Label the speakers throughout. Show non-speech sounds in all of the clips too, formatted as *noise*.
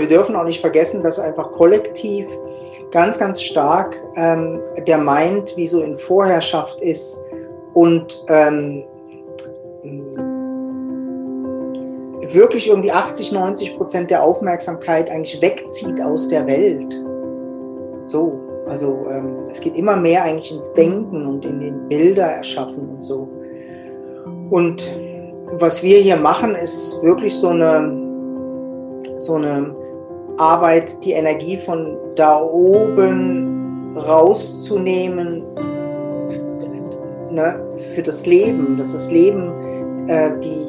Speaker 1: wir dürfen auch nicht vergessen, dass einfach kollektiv ganz, ganz stark ähm, der Mind wie so in Vorherrschaft ist und ähm, wirklich irgendwie 80, 90 Prozent der Aufmerksamkeit eigentlich wegzieht aus der Welt. So, also ähm, es geht immer mehr eigentlich ins Denken und in den Bilder erschaffen und so. Und was wir hier machen, ist wirklich so eine, so eine Arbeit, die Energie von da oben rauszunehmen ne, für das Leben, dass das Leben äh, die,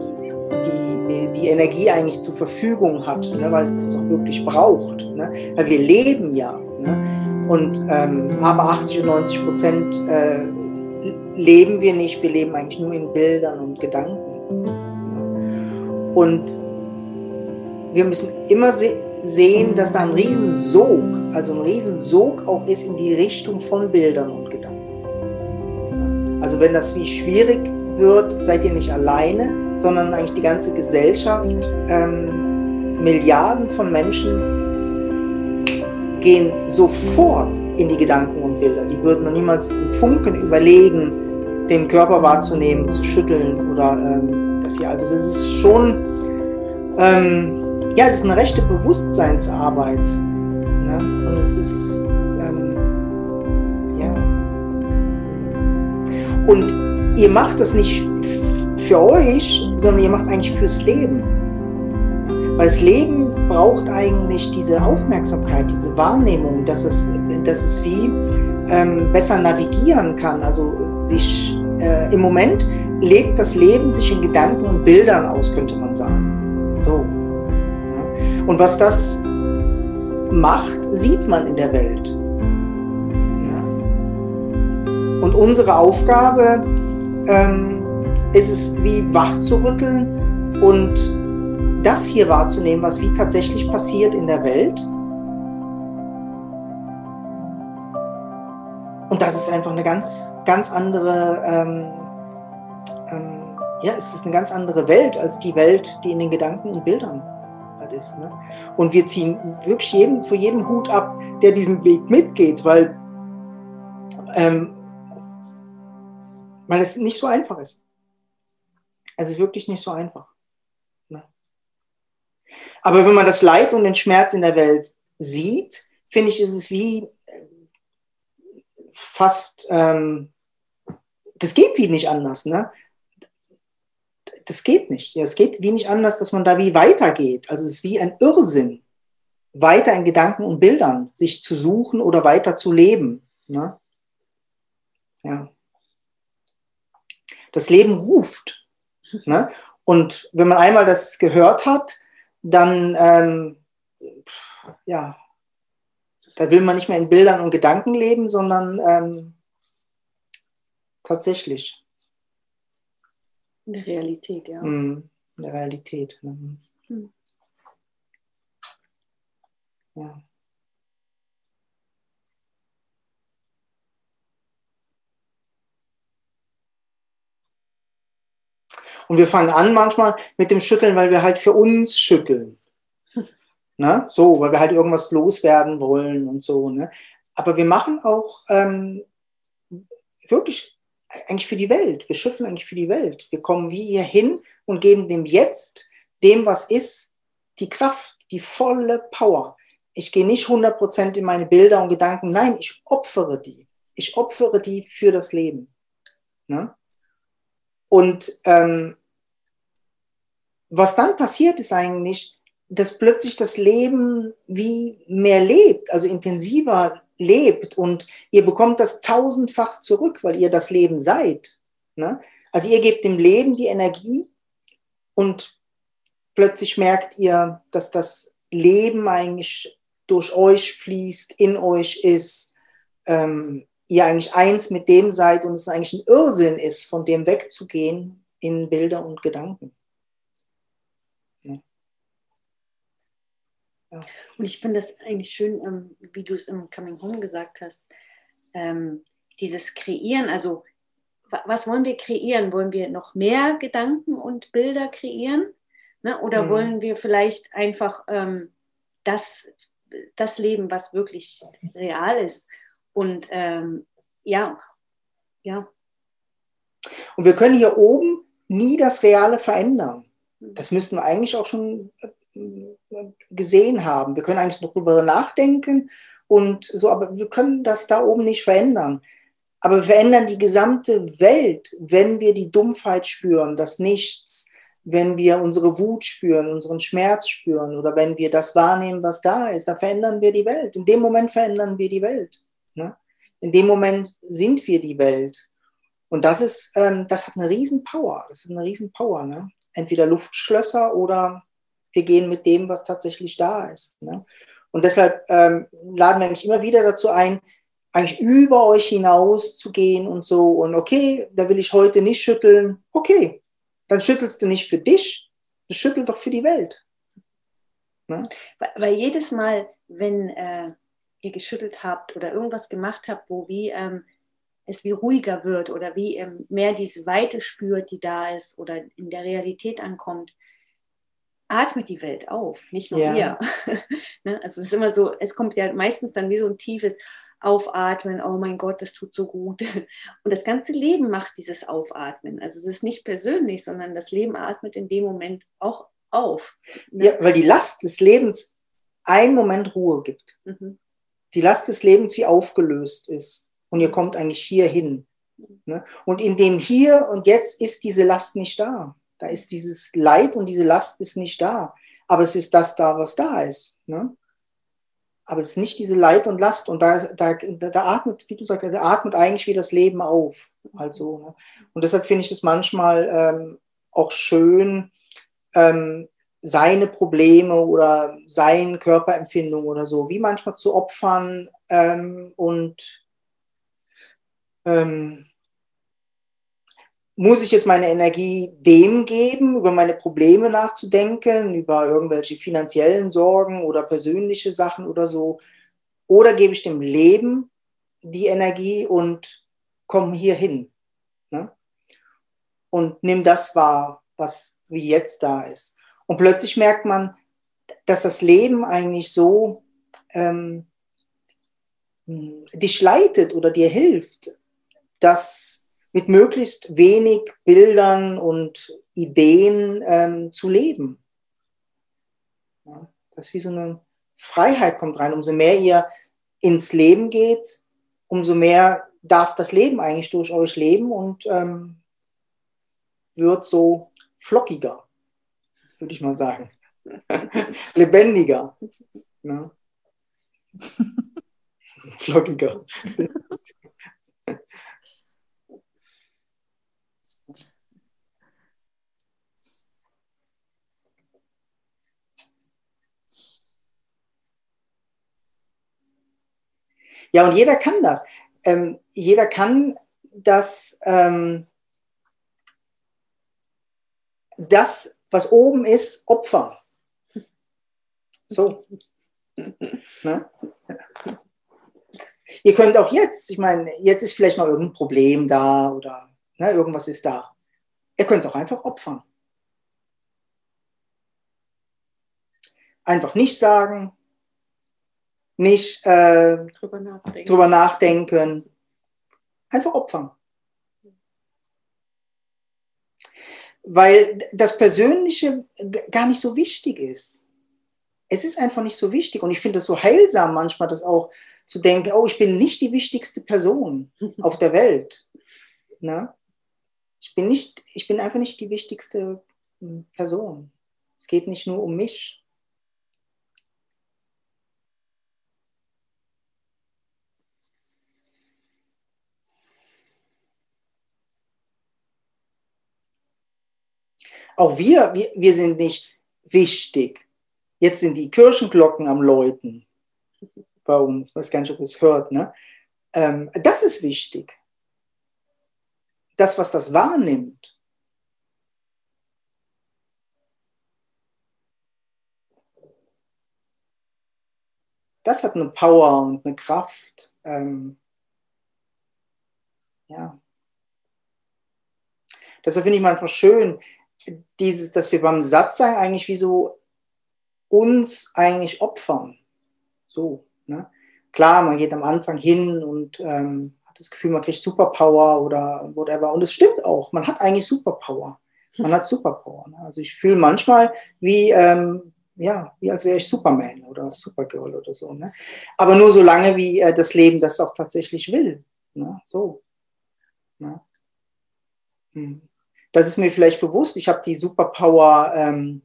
Speaker 1: die, die Energie eigentlich zur Verfügung hat, ne, weil es es auch wirklich braucht. Ne? Weil wir leben ja. Ne? Und ähm, aber 80 und 90 Prozent äh, leben wir nicht, wir leben eigentlich nur in Bildern und Gedanken. Und wir müssen immer se sehen, dass da ein Riesensog, also ein Riesensog auch ist in die Richtung von Bildern und Gedanken. Also wenn das wie schwierig wird, seid ihr nicht alleine, sondern eigentlich die ganze Gesellschaft, ähm, Milliarden von Menschen gehen sofort in die Gedanken und Bilder. Die würden noch niemals einen Funken überlegen, den Körper wahrzunehmen, zu schütteln oder ähm, das hier. Also das ist schon, ähm, ja, es ist eine rechte Bewusstseinsarbeit. Ne? Und es ist, ähm, ja. Und ihr macht das nicht für euch, sondern ihr macht es eigentlich fürs Leben. Weil das Leben braucht eigentlich diese Aufmerksamkeit, diese Wahrnehmung, dass es, dass es wie ähm, besser navigieren kann. Also sich äh, im Moment lebt das Leben sich in Gedanken und Bildern aus, könnte man sagen. Und was das macht, sieht man in der Welt. Ja. Und unsere Aufgabe ähm, ist es, wie wach zu rütteln und das hier wahrzunehmen, was wie tatsächlich passiert in der Welt. Und das ist einfach eine ganz, ganz andere, ähm, ähm, ja, es ist eine ganz andere Welt als die Welt, die in den Gedanken und Bildern ist. Ne? Und wir ziehen wirklich jeden, für jeden Hut ab, der diesen Weg mitgeht, weil, ähm, weil es nicht so einfach ist. Es ist wirklich nicht so einfach. Aber wenn man das Leid und den Schmerz in der Welt sieht, finde ich, ist es wie äh, fast, ähm, das geht wie nicht anders. Ne? Das geht nicht. Es geht wie nicht anders, dass man da wie weitergeht. Also es ist wie ein Irrsinn, weiter in Gedanken und Bildern sich zu suchen oder weiter zu leben. Ne? Ja. Das Leben ruft. Ne? Und wenn man einmal das gehört hat, dann, ähm, ja, da will man nicht mehr in Bildern und Gedanken leben, sondern ähm, tatsächlich.
Speaker 2: In der Realität, ja.
Speaker 1: Mm, in der Realität. Ne? Hm. Ja. Und wir fangen an manchmal mit dem Schütteln, weil wir halt für uns schütteln. *laughs* ne? So, weil wir halt irgendwas loswerden wollen und so. Ne? Aber wir machen auch ähm, wirklich eigentlich für die Welt. Wir schütteln eigentlich für die Welt. Wir kommen wie hier hin und geben dem Jetzt, dem, was ist, die Kraft, die volle Power. Ich gehe nicht 100% in meine Bilder und Gedanken. Nein, ich opfere die. Ich opfere die für das Leben. Ne? Und ähm, was dann passiert ist eigentlich, dass plötzlich das Leben wie mehr lebt, also intensiver lebt und ihr bekommt das tausendfach zurück, weil ihr das Leben seid. Ne? Also ihr gebt dem Leben die Energie und plötzlich merkt ihr, dass das Leben eigentlich durch euch fließt, in euch ist, ähm, ihr eigentlich eins mit dem seid und es eigentlich ein Irrsinn ist, von dem wegzugehen in Bilder und Gedanken.
Speaker 2: Und ich finde das eigentlich schön, ähm, wie du es im Coming Home gesagt hast, ähm, dieses Kreieren, also was wollen wir kreieren? Wollen wir noch mehr Gedanken und Bilder kreieren? Ne? Oder mhm. wollen wir vielleicht einfach ähm, das, das Leben, was wirklich real ist. Und ähm, ja, ja.
Speaker 1: Und wir können hier oben nie das Reale verändern. Das müssten wir eigentlich auch schon äh, gesehen haben. Wir können eigentlich darüber nachdenken und so, aber wir können das da oben nicht verändern. Aber wir verändern die gesamte Welt, wenn wir die Dumpfheit spüren, das Nichts, wenn wir unsere Wut spüren, unseren Schmerz spüren oder wenn wir das wahrnehmen, was da ist, dann verändern wir die Welt. In dem Moment verändern wir die Welt. Ne? In dem Moment sind wir die Welt. Und das ist, ähm, das hat eine riesen Power. Das hat eine riesen. Ne? Entweder Luftschlösser oder wir gehen mit dem, was tatsächlich da ist. Ne? Und deshalb ähm, laden wir eigentlich immer wieder dazu ein, eigentlich über euch hinaus zu gehen und so. Und okay, da will ich heute nicht schütteln. Okay, dann schüttelst du nicht für dich, du schüttelst doch für die Welt.
Speaker 2: Ne? Weil, jedes Mal, wenn äh, ihr geschüttelt habt oder irgendwas gemacht habt, wo wie ähm, es wie ruhiger wird oder wie ähm, mehr diese Weite spürt, die da ist oder in der Realität ankommt, atmet die Welt auf, nicht nur ja. *laughs* ne? Also es ist immer so, es kommt ja meistens dann wie so ein tiefes Aufatmen, oh mein Gott, das tut so gut. *laughs* Und das ganze Leben macht dieses Aufatmen. Also es ist nicht persönlich, sondern das Leben atmet in dem Moment auch auf.
Speaker 1: Ne? Ja, weil die Last des Lebens einen Moment Ruhe gibt. Mhm. Die Last des Lebens wie aufgelöst ist und ihr kommt eigentlich hier hin. Ne? Und in dem Hier und Jetzt ist diese Last nicht da. Da ist dieses Leid und diese Last ist nicht da. Aber es ist das da, was da ist. Ne? Aber es ist nicht diese Leid und Last. Und da, da, da atmet, wie du sagst, da atmet eigentlich wie das Leben auf. Also, ne? Und deshalb finde ich es manchmal ähm, auch schön, ähm, seine Probleme oder seine Körperempfindung oder so, wie manchmal zu opfern ähm, und ähm, muss ich jetzt meine Energie dem geben, über meine Probleme nachzudenken, über irgendwelche finanziellen Sorgen oder persönliche Sachen oder so? Oder gebe ich dem Leben die Energie und komme hier hin? Ne? Und nimm das wahr, was wie jetzt da ist. Und plötzlich merkt man, dass das Leben eigentlich so ähm, dich leitet oder dir hilft, das mit möglichst wenig Bildern und Ideen ähm, zu leben. Ja, das ist wie so eine Freiheit kommt rein. Umso mehr ihr ins Leben geht, umso mehr darf das Leben eigentlich durch euch leben und ähm, wird so flockiger, würde ich mal sagen. *laughs* Lebendiger. Ne? *laughs* Flockiger. *laughs* Ja, und jeder kann das. Ähm, jeder kann das, ähm, das, was oben ist, opfern. So. *laughs* ne? Ihr könnt auch jetzt, ich meine, jetzt ist vielleicht noch irgendein Problem da oder ne, irgendwas ist da. Ihr könnt es auch einfach opfern. Einfach nicht sagen, nicht äh, drüber, nachdenken. drüber nachdenken. Einfach opfern. Weil das Persönliche gar nicht so wichtig ist. Es ist einfach nicht so wichtig. Und ich finde es so heilsam manchmal, das auch zu denken, oh, ich bin nicht die wichtigste Person *laughs* auf der Welt. Ne? Ich, bin nicht, ich bin einfach nicht die wichtigste hm, Person. Es geht nicht nur um mich. Auch wir, wir, wir sind nicht wichtig. Jetzt sind die Kirchenglocken am Läuten bei uns. Ich weiß gar nicht, ob ihr es hört. Ne? Ähm, das ist wichtig. Das, was das wahrnimmt. Das hat eine Power und eine Kraft. Ähm, ja. Deshalb finde ich manchmal schön, dieses, dass wir beim Satzsein eigentlich wie so uns eigentlich opfern. So. Ne? Klar, man geht am Anfang hin und ähm, hat das Gefühl, man kriegt Superpower oder whatever. Und es stimmt auch, man hat eigentlich Superpower. Man hat Superpower. Ne? Also ich fühle manchmal wie, ähm, ja, wie als wäre ich Superman oder Supergirl oder so. Ne? Aber nur so lange, wie äh, das Leben das auch tatsächlich will. Ne? So. Ne? Hm. Das ist mir vielleicht bewusst. Ich habe die Superpower ähm,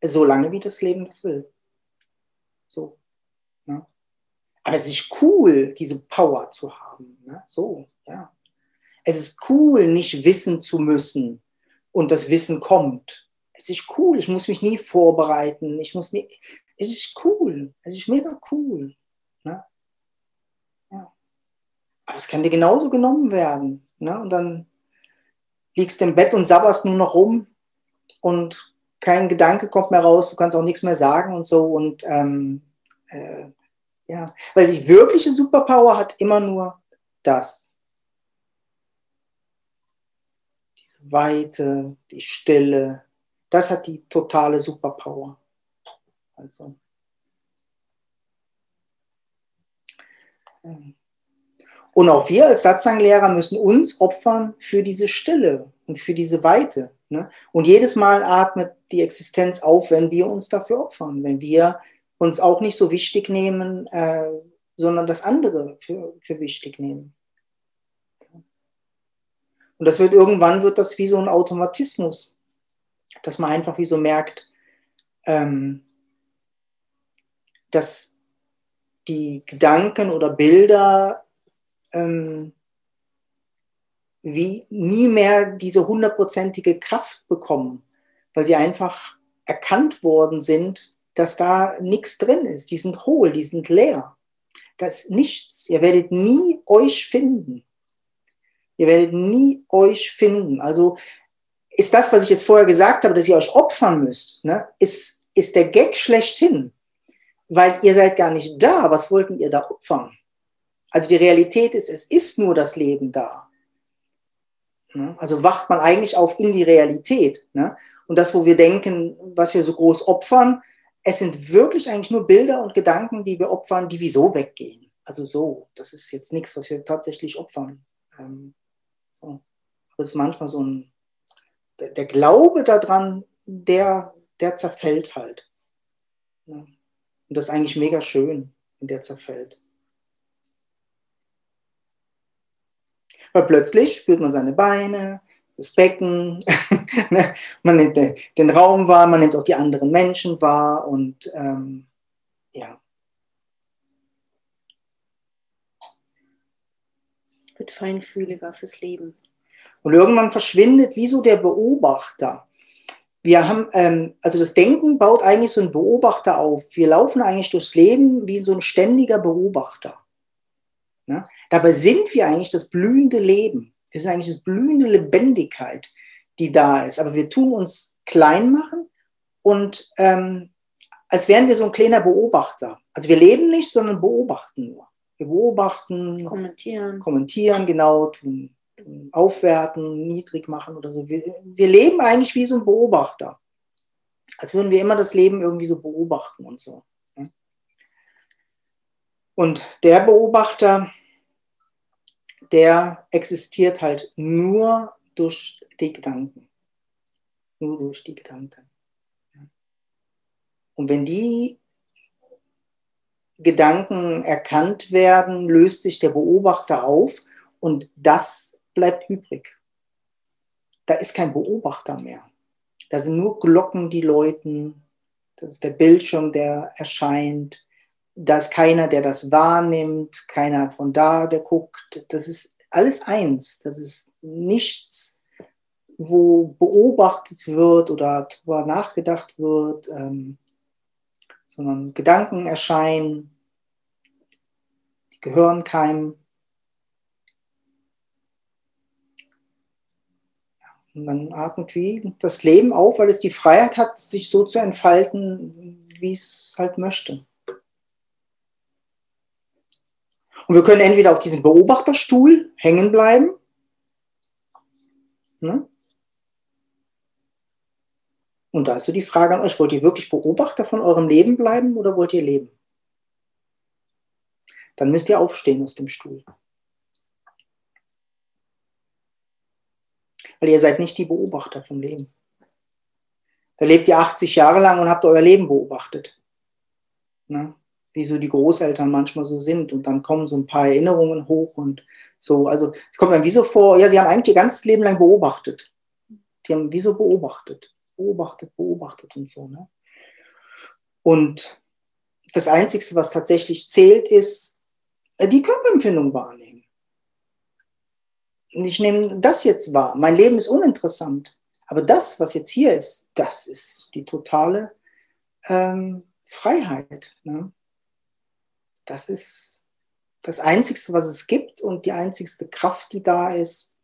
Speaker 1: so lange, wie das Leben das will. So. Ne? Aber es ist cool, diese Power zu haben. Ne? So, ja. Es ist cool, nicht wissen zu müssen und das Wissen kommt. Es ist cool, ich muss mich nie vorbereiten. Ich muss nie. Es ist cool. Es ist mega cool. Ne? Ja. Aber es kann dir genauso genommen werden. Ne? Und dann liegst im Bett und sabberst nur noch rum und kein Gedanke kommt mehr raus, du kannst auch nichts mehr sagen und so. Und ähm, äh, ja, weil die wirkliche Superpower hat immer nur das. Diese Weite, die Stille, das hat die totale Superpower. Also. Ähm, und auch wir als Satzanglehrer müssen uns opfern für diese Stille und für diese Weite. Ne? Und jedes Mal atmet die Existenz auf, wenn wir uns dafür opfern, wenn wir uns auch nicht so wichtig nehmen, äh, sondern das andere für, für wichtig nehmen. Und das wird irgendwann wird das wie so ein Automatismus, dass man einfach wie so merkt, ähm, dass die Gedanken oder Bilder ähm, wie nie mehr diese hundertprozentige Kraft bekommen, weil sie einfach erkannt worden sind, dass da nichts drin ist. Die sind hohl, die sind leer. Das ist nichts. Ihr werdet nie euch finden. Ihr werdet nie euch finden. Also ist das, was ich jetzt vorher gesagt habe, dass ihr euch opfern müsst, ne, ist, ist der Gag schlechthin. Weil ihr seid gar nicht da. Was wollten ihr da opfern? Also die Realität ist, es ist nur das Leben da. Ne? Also wacht man eigentlich auf in die Realität. Ne? Und das, wo wir denken, was wir so groß opfern, es sind wirklich eigentlich nur Bilder und Gedanken, die wir opfern, die wieso weggehen. Also so, das ist jetzt nichts, was wir tatsächlich opfern. Ähm. Das ist manchmal so ein, der, Glaube daran, der, der zerfällt halt. Ja. Und das ist eigentlich mega schön, wenn der zerfällt. Weil plötzlich spürt man seine Beine, das Becken, *laughs* ne? man nimmt den Raum wahr, man nimmt auch die anderen Menschen wahr und ähm, ja.
Speaker 2: Wird feinfühliger fürs Leben.
Speaker 1: Und irgendwann verschwindet wie so der Beobachter. Wir haben, ähm, also das Denken baut eigentlich so einen Beobachter auf. Wir laufen eigentlich durchs Leben wie so ein ständiger Beobachter. Ne? Dabei sind wir eigentlich das blühende Leben. Wir sind eigentlich das blühende Lebendigkeit, die da ist. Aber wir tun uns klein machen und ähm, als wären wir so ein kleiner Beobachter. Also wir leben nicht, sondern beobachten nur. Wir beobachten,
Speaker 2: kommentieren,
Speaker 1: kommentieren genau, tun, tun aufwerten, niedrig machen oder so. Wir, wir leben eigentlich wie so ein Beobachter. Als würden wir immer das Leben irgendwie so beobachten und so. Und der Beobachter, der existiert halt nur durch die Gedanken. Nur durch die Gedanken. Und wenn die Gedanken erkannt werden, löst sich der Beobachter auf und das bleibt übrig. Da ist kein Beobachter mehr. Da sind nur Glocken, die läuten. Das ist der Bildschirm, der erscheint da ist keiner, der das wahrnimmt, keiner von da, der guckt. Das ist alles eins. Das ist nichts, wo beobachtet wird oder darüber nachgedacht wird, ähm, sondern Gedanken erscheinen, die gehören keinem. Und man atmet wie das Leben auf, weil es die Freiheit hat, sich so zu entfalten, wie es halt möchte. Und wir können entweder auf diesem Beobachterstuhl hängen bleiben. Ne? Und da ist so die Frage an euch, wollt ihr wirklich Beobachter von eurem Leben bleiben oder wollt ihr leben? Dann müsst ihr aufstehen aus dem Stuhl. Weil ihr seid nicht die Beobachter vom Leben. Da lebt ihr 80 Jahre lang und habt euer Leben beobachtet. Ne? Wie so die Großeltern manchmal so sind. Und dann kommen so ein paar Erinnerungen hoch und so. Also es kommt mir wie so vor, ja, sie haben eigentlich ihr ganzes Leben lang beobachtet. Die haben wie so beobachtet, beobachtet, beobachtet und so. Ne? Und das Einzige, was tatsächlich zählt, ist äh, die Körperempfindung wahrnehmen. Ich nehme das jetzt wahr. Mein Leben ist uninteressant. Aber das, was jetzt hier ist, das ist die totale ähm, Freiheit. Ne? Das ist das Einzige, was es gibt und die einzigste Kraft, die da ist.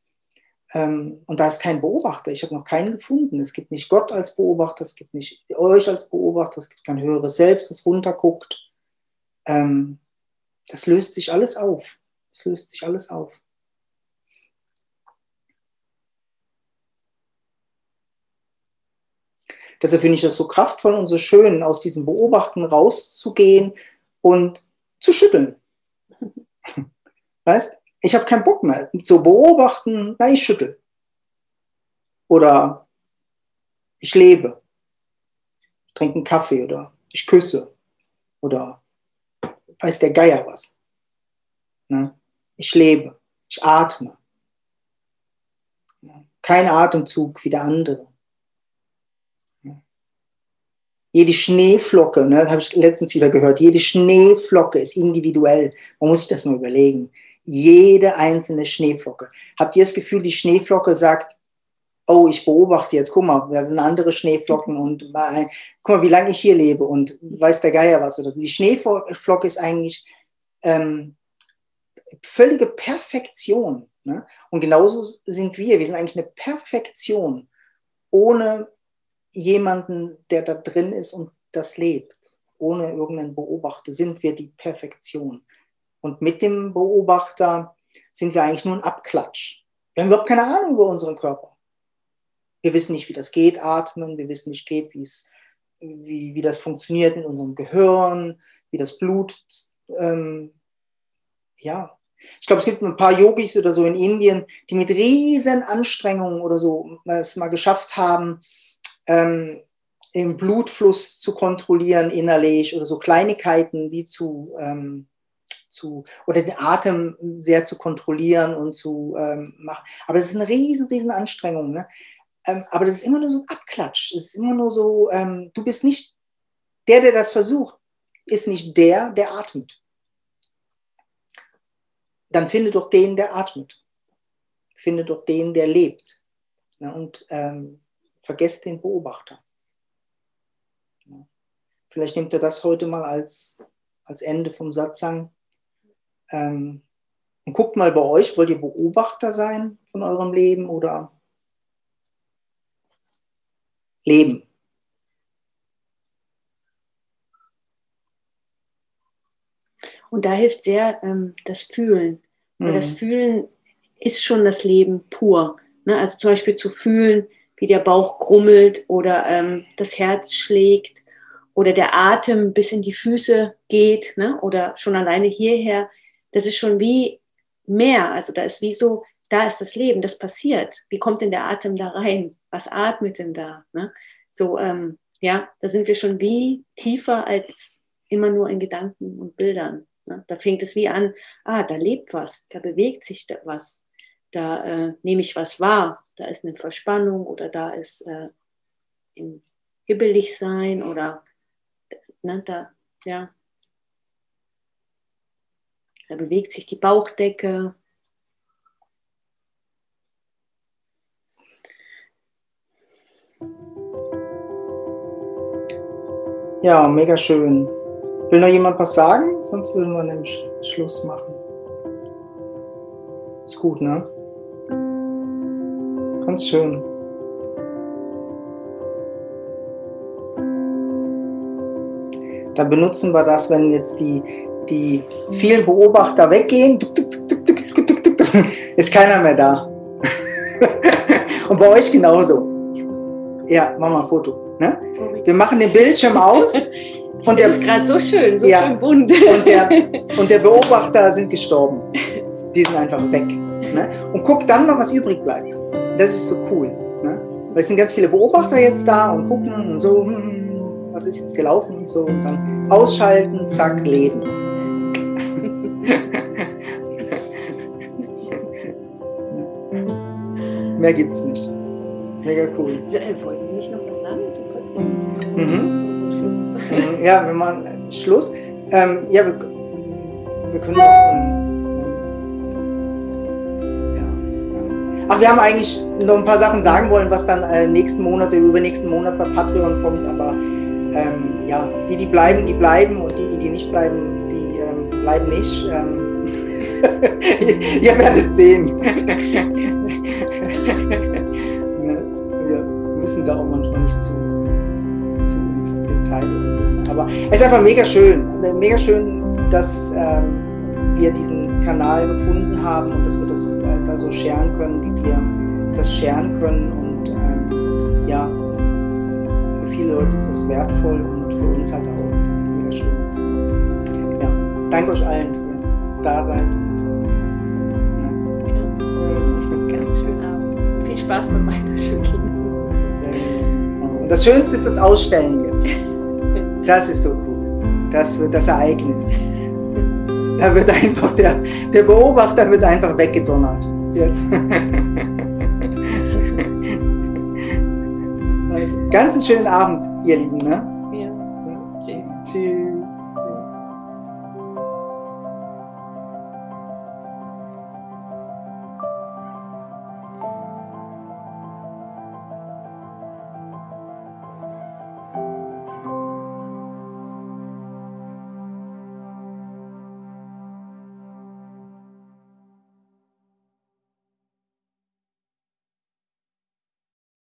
Speaker 1: Ähm, und da ist kein Beobachter. Ich habe noch keinen gefunden. Es gibt nicht Gott als Beobachter, es gibt nicht euch als Beobachter, es gibt kein höheres Selbst, das runterguckt. Ähm, das löst sich alles auf. Es löst sich alles auf. Deshalb finde ich das so kraftvoll und so schön, aus diesem Beobachten rauszugehen und zu schütteln. Weißt, ich habe keinen Bock mehr zu beobachten, na, ich schüttel. Oder ich lebe. Ich trinke einen Kaffee oder ich küsse. Oder weiß der Geier was. Ne? Ich lebe. Ich atme. Kein Atemzug wie der andere. Jede Schneeflocke, ne, habe ich letztens wieder gehört, jede Schneeflocke ist individuell. Man muss sich das mal überlegen. Jede einzelne Schneeflocke. Habt ihr das Gefühl, die Schneeflocke sagt, oh, ich beobachte jetzt, guck mal, da sind andere Schneeflocken und guck mal, wie lange ich hier lebe und weiß der Geier was oder so. Die Schneeflocke ist eigentlich ähm, völlige Perfektion. Ne? Und genauso sind wir. Wir sind eigentlich eine Perfektion ohne jemanden, der da drin ist und das lebt. Ohne irgendeinen Beobachter sind wir die Perfektion. Und mit dem Beobachter sind wir eigentlich nur ein Abklatsch. Wir haben überhaupt keine Ahnung über unseren Körper. Wir wissen nicht, wie das geht, atmen. Wir wissen nicht, geht, wie, wie das funktioniert in unserem Gehirn, wie das Blut. Ähm, ja, ich glaube, es gibt ein paar Yogis oder so in Indien, die mit riesen Anstrengungen oder so es mal geschafft haben, ähm, den Blutfluss zu kontrollieren innerlich oder so Kleinigkeiten wie zu, ähm, zu oder den Atem sehr zu kontrollieren und zu ähm, machen. Aber das ist eine riesen, riesen Anstrengung. Ne? Ähm, aber das ist immer nur so ein Abklatsch. Es ist immer nur so, ähm, du bist nicht der, der das versucht, ist nicht der, der atmet. Dann finde doch den, der atmet. Finde doch den, der lebt. Ne? Und ähm, vergesst den Beobachter. Vielleicht nimmt er das heute mal als, als Ende vom Satzang. Ähm, und guckt mal bei euch, wollt ihr Beobachter sein von eurem Leben oder leben?
Speaker 2: Und da hilft sehr ähm, das Fühlen. Weil mhm. das Fühlen ist schon das Leben pur. Ne? Also zum Beispiel zu fühlen, wie der Bauch grummelt oder ähm, das Herz schlägt oder der Atem bis in die Füße geht ne? oder schon alleine hierher. Das ist schon wie mehr. Also da ist wie so, da ist das Leben, das passiert. Wie kommt denn der Atem da rein? Was atmet denn da? Ne? So, ähm, ja, da sind wir schon wie tiefer als immer nur in Gedanken und Bildern. Ne? Da fängt es wie an, ah, da lebt was, da bewegt sich da was, da äh, nehme ich was wahr da ist eine Verspannung oder da ist äh, ein hibbelig sein oder ne, da, ja, da bewegt sich die Bauchdecke.
Speaker 1: Ja, mega schön. Will noch jemand was sagen? Sonst würden wir nämlich Schluss machen. Ist gut, ne? Ganz schön. Dann benutzen wir das, wenn jetzt die, die vielen Beobachter weggehen, ist keiner mehr da. *laughs* Und bei euch genauso. Ja, mach mal ein Foto. Ne? Wir machen den Bildschirm aus. *laughs*
Speaker 2: Und das ist gerade so schön, so ja, schön bunt.
Speaker 1: Und der, *laughs* und der, Beobachter sind gestorben. Die sind einfach weg. Ne? Und guck dann mal, was übrig bleibt. Das ist so cool. Ne? Weil es sind ganz viele Beobachter jetzt da und gucken und so, hm, was ist jetzt gelaufen und so. Und dann ausschalten, zack, leben. *laughs* Mehr gibt's nicht. Mega cool.
Speaker 2: Äh, wollten wir nicht noch was sagen mhm.
Speaker 1: Schluss. Mhm. Ja, wir machen Schluss. Ähm, ja, wir, wir können auch. Ach, wir haben eigentlich noch ein paar Sachen sagen wollen, was dann äh, nächsten Monat, übernächsten Monat bei Patreon kommt, aber ähm, ja, die, die bleiben, die bleiben und die, die nicht bleiben, die ähm, bleiben nicht. Ähm, *laughs* ihr werdet sehen. *laughs* müssen da auch manchmal nicht zu, zu ins Detail oder so. Aber es ist einfach mega schön. Mega schön, dass ähm, wir diesen Kanal gefunden haben und dass wir das äh, da so scheren können, wie wir das scheren können. Und ähm, ja, für viele Leute ist das wertvoll und für uns halt auch. Das ist mega schön. Ja, danke euch allen, dass ihr da seid.
Speaker 2: Ja. Ganz schön Abend. Viel Spaß beim Weiterschütteln.
Speaker 1: Und das Schönste ist das Ausstellen jetzt. Das ist so cool. Das wird das Ereignis. Da wird einfach der, der Beobachter wird einfach weggedonnert. Jetzt. *laughs* Also, ganz einen schönen Abend, ihr Lieben. Ne?